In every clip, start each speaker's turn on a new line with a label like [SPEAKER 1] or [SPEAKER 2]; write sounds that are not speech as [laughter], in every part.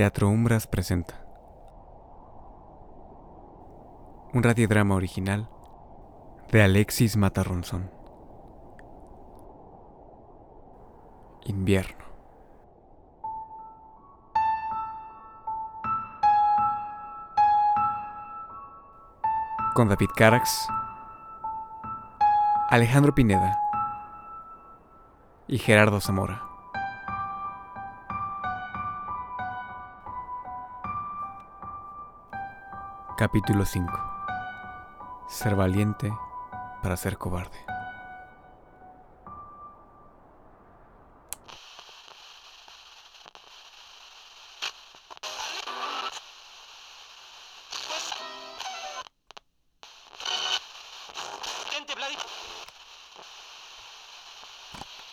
[SPEAKER 1] Teatro Umbras presenta un radiodrama original de Alexis Matarronzón. Invierno. Con David Carax, Alejandro Pineda y Gerardo Zamora. Capítulo 5. Ser valiente para ser cobarde.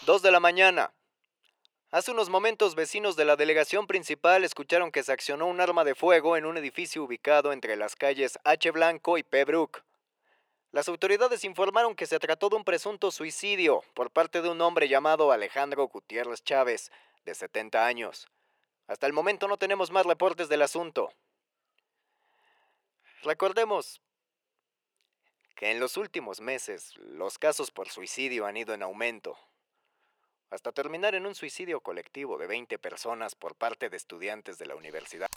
[SPEAKER 2] Dos de la mañana. Hace unos momentos vecinos de la delegación principal escucharon que se accionó un arma de fuego en un edificio ubicado entre las calles H. Blanco y P. Brook. Las autoridades informaron que se trató de un presunto suicidio por parte de un hombre llamado Alejandro Gutiérrez Chávez, de 70 años. Hasta el momento no tenemos más reportes del asunto. Recordemos que en los últimos meses los casos por suicidio han ido en aumento hasta terminar en un suicidio colectivo de 20 personas por parte de estudiantes de la universidad.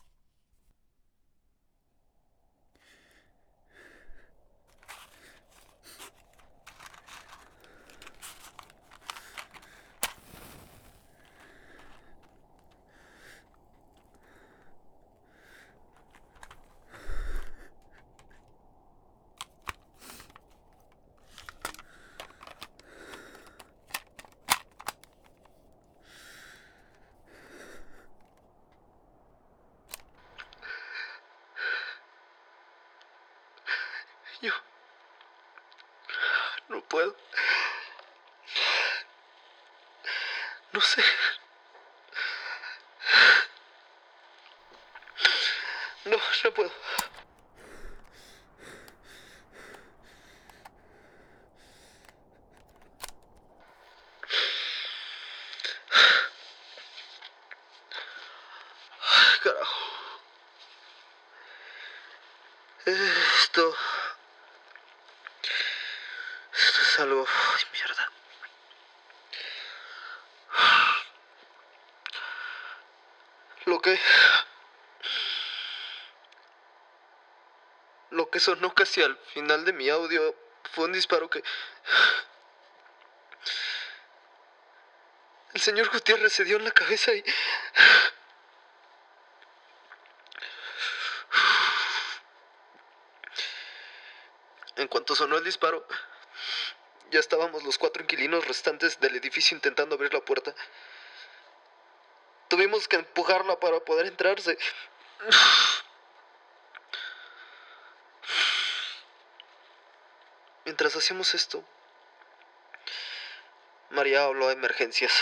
[SPEAKER 3] Yo no puedo. No sé. No, no puedo. Carajo. Esto. Esto es algo. Ay, mierda. Lo que. Que sonó casi al final de mi audio fue un disparo que. El señor Gutiérrez se dio en la cabeza y. En cuanto sonó el disparo, ya estábamos los cuatro inquilinos restantes del edificio intentando abrir la puerta. Tuvimos que empujarla para poder entrarse. Mientras hacíamos esto, María habló a emergencias.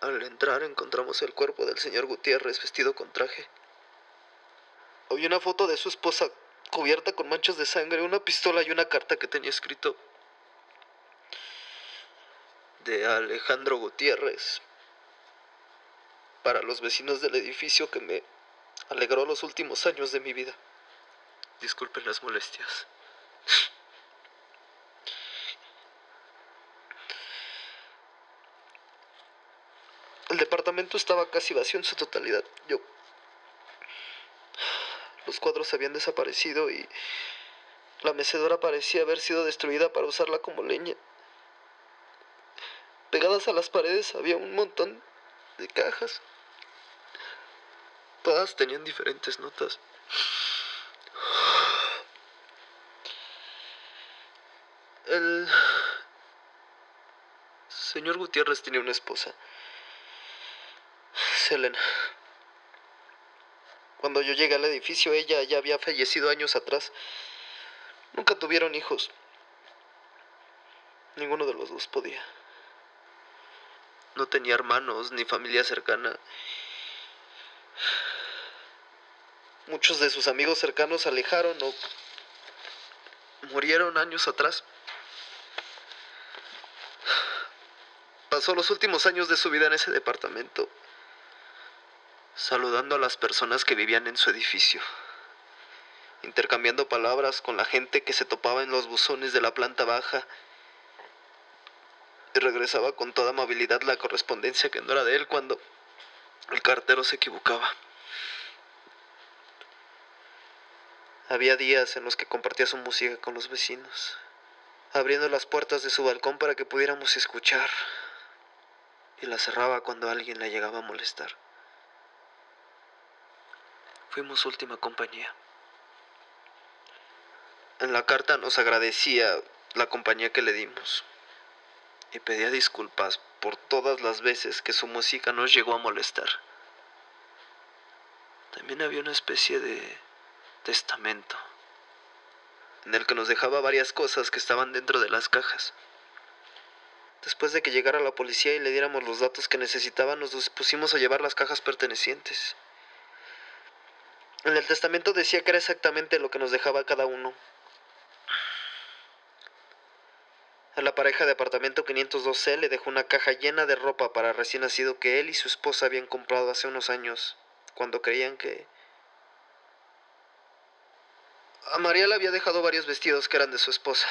[SPEAKER 3] Al entrar encontramos el cuerpo del señor Gutiérrez vestido con traje. Había una foto de su esposa cubierta con manchas de sangre, una pistola y una carta que tenía escrito de Alejandro Gutiérrez para los vecinos del edificio que me alegró los últimos años de mi vida. Disculpen las molestias. El departamento estaba casi vacío en su totalidad. Yo los cuadros habían desaparecido y la mecedora parecía haber sido destruida para usarla como leña. Pegadas a las paredes había un montón de cajas. Todas tenían diferentes notas. El señor Gutiérrez tenía una esposa, Selena. Cuando yo llegué al edificio, ella ya había fallecido años atrás. Nunca tuvieron hijos. Ninguno de los dos podía. No tenía hermanos ni familia cercana. Muchos de sus amigos cercanos se alejaron o murieron años atrás. Pasó los últimos años de su vida en ese departamento. saludando a las personas que vivían en su edificio, intercambiando palabras con la gente que se topaba en los buzones de la planta baja y regresaba con toda amabilidad la correspondencia que no era de él cuando el cartero se equivocaba. Había días en los que compartía su música con los vecinos, abriendo las puertas de su balcón para que pudiéramos escuchar, y la cerraba cuando alguien la llegaba a molestar. Fuimos última compañía. En la carta nos agradecía la compañía que le dimos y pedía disculpas por todas las veces que su música nos llegó a molestar. También había una especie de testamento en el que nos dejaba varias cosas que estaban dentro de las cajas. Después de que llegara la policía y le diéramos los datos que necesitaban, nos dispusimos a llevar las cajas pertenecientes. En el testamento decía que era exactamente lo que nos dejaba cada uno. A la pareja de apartamento 502C le dejó una caja llena de ropa para recién nacido que él y su esposa habían comprado hace unos años, cuando creían que... A María le había dejado varios vestidos que eran de su esposa.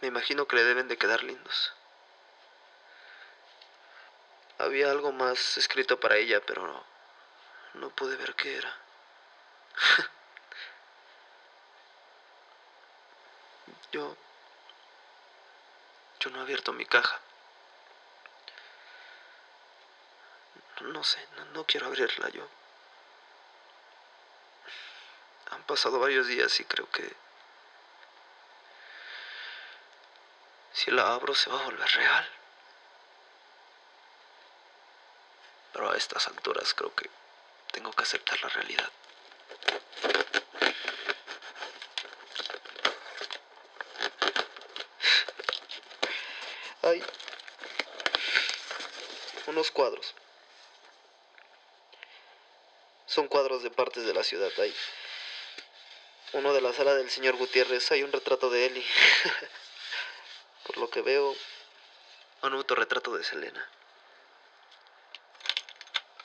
[SPEAKER 3] Me imagino que le deben de quedar lindos. Había algo más escrito para ella, pero no, no pude ver qué era. [laughs] yo... Yo no he abierto mi caja. No sé, no, no quiero abrirla yo. Han pasado varios días y creo que... Si la abro se va a volver real. Pero a estas alturas creo que tengo que aceptar la realidad. Hay unos cuadros. Son cuadros de partes de la ciudad. Hay uno de la sala del señor Gutiérrez. Hay un retrato de él [laughs] por lo que veo, un autorretrato de Selena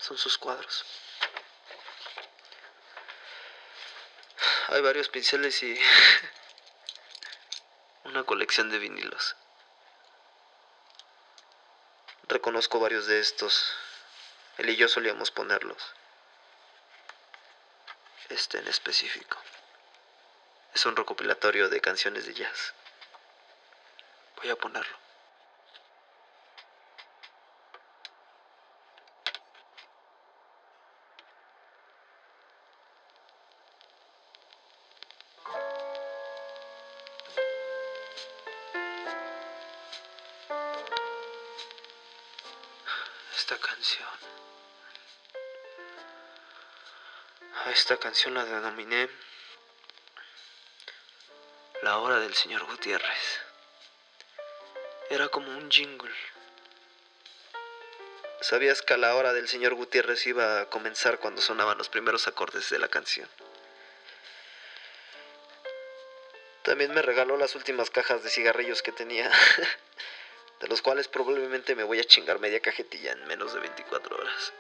[SPEAKER 3] son sus cuadros. Hay varios pinceles y [laughs] una colección de vinilos. Reconozco varios de estos. Él y yo solíamos ponerlos. Este en específico. Es un recopilatorio de canciones de jazz. Voy a ponerlo. esta canción. A esta canción la denominé La hora del señor Gutiérrez. Era como un jingle. ¿Sabías que la hora del señor Gutiérrez iba a comenzar cuando sonaban los primeros acordes de la canción? También me regaló las últimas cajas de cigarrillos que tenía. [laughs] de los cuales probablemente me voy a chingar media cajetilla en menos de 24 horas.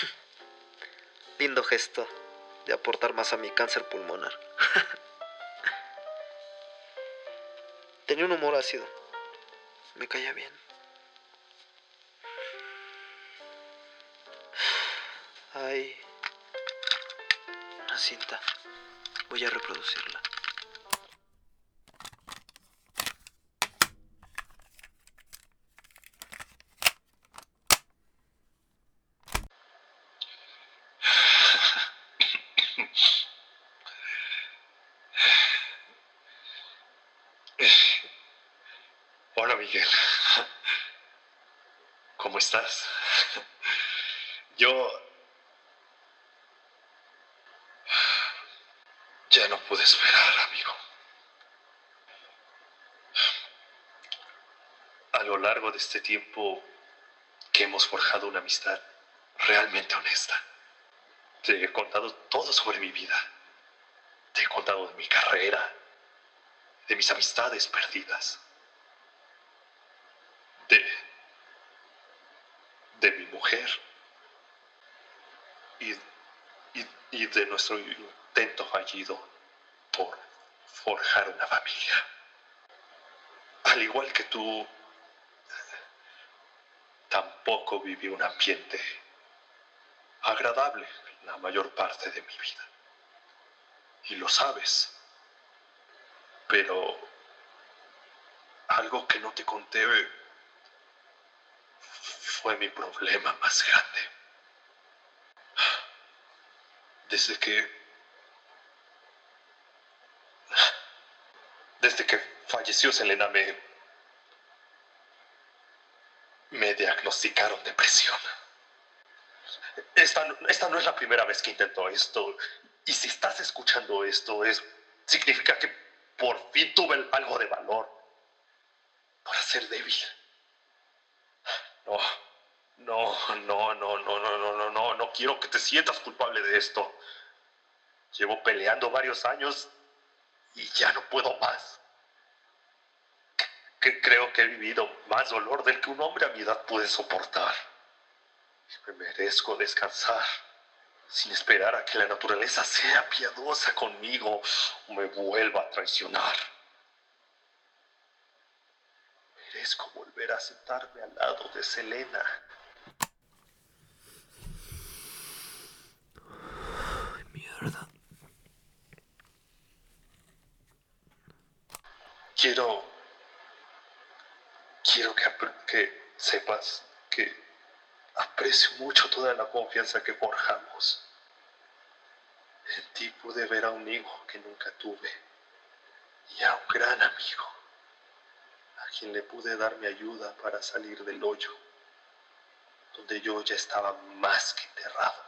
[SPEAKER 3] [laughs] Lindo gesto de aportar más a mi cáncer pulmonar. [laughs] Tenía un humor ácido. Me caía bien. Hay una cinta. Voy a reproducirla.
[SPEAKER 4] Hola Miguel. ¿Cómo estás? Yo... Ya no pude esperar, amigo. A lo largo de este tiempo que hemos forjado una amistad realmente honesta, te he contado todo sobre mi vida. Te he contado de mi carrera, de mis amistades perdidas de, de mi mujer y, y, y de nuestro intento fallido por forjar una familia. Al igual que tú, tampoco viví un ambiente agradable la mayor parte de mi vida. Y lo sabes. Pero algo que no te conté fue mi problema más grande. Desde que... Desde que falleció Selena me... Me diagnosticaron depresión. Esta, esta no es la primera vez que intento esto. Y si estás escuchando esto, es, significa que por fin tuve algo de valor para ser débil. No, no, no, no, no, no, no, no, no, no quiero que te sientas culpable de esto. Llevo peleando varios años y ya no puedo más. creo que he vivido más dolor del que un hombre a mi edad puede soportar. Me merezco descansar sin esperar a que la naturaleza sea piadosa conmigo o me vuelva a traicionar. Merezco volver a sentarme al lado de Selena.
[SPEAKER 3] Mierda.
[SPEAKER 4] Quiero. Quiero que, que sepas que Aprecio mucho toda la confianza que forjamos. En ti pude ver a un hijo que nunca tuve y a un gran amigo, a quien le pude dar mi ayuda para salir del hoyo, donde yo ya estaba más que enterrado.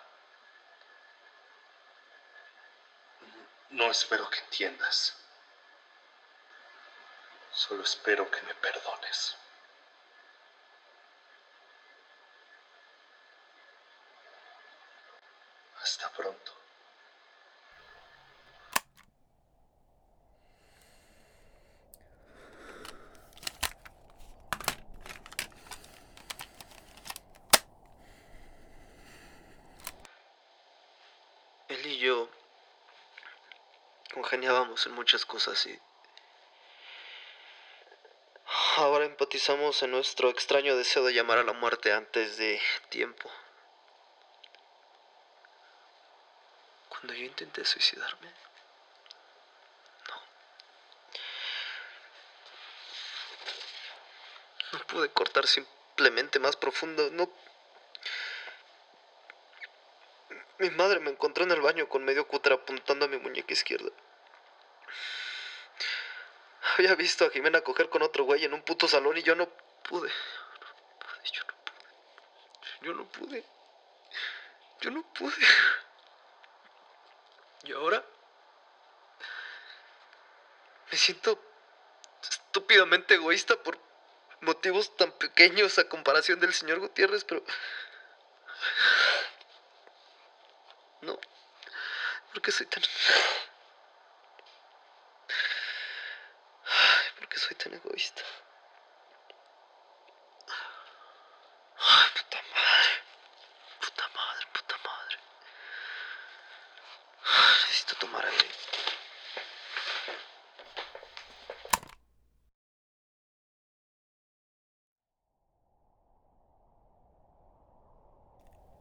[SPEAKER 4] No espero que entiendas, solo espero que me perdones. Hasta pronto.
[SPEAKER 3] Él y yo congeniábamos en muchas cosas y en nuestro extraño deseo de llamar a la muerte antes de tiempo. cuando yo intenté suicidarme. No. No pude cortar simplemente más profundo. No. Mi madre me encontró en el baño con medio cúter apuntando a mi muñeca izquierda. Había visto a Jimena coger con otro güey en un puto salón y yo no pude. Yo no pude. Yo no pude. Yo no pude. ¿Y ahora? Me siento estúpidamente egoísta por motivos tan pequeños a comparación del señor Gutiérrez, pero... No. ¿Por qué soy tan... tan egoísta. Ay, puta madre. Puta madre, puta madre. Necesito tomar aire.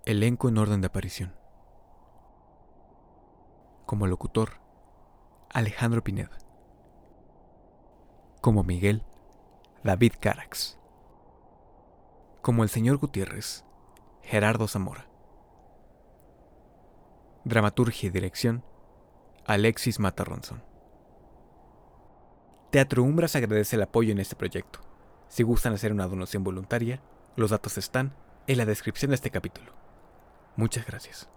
[SPEAKER 1] Elenco en orden de aparición. Como locutor, Alejandro Pineda. Como Miguel, David Carax. Como el señor Gutiérrez, Gerardo Zamora. Dramaturgia y dirección, Alexis Matarronson. Teatro Umbras agradece el apoyo en este proyecto. Si gustan hacer una donación voluntaria, los datos están en la descripción de este capítulo. Muchas gracias.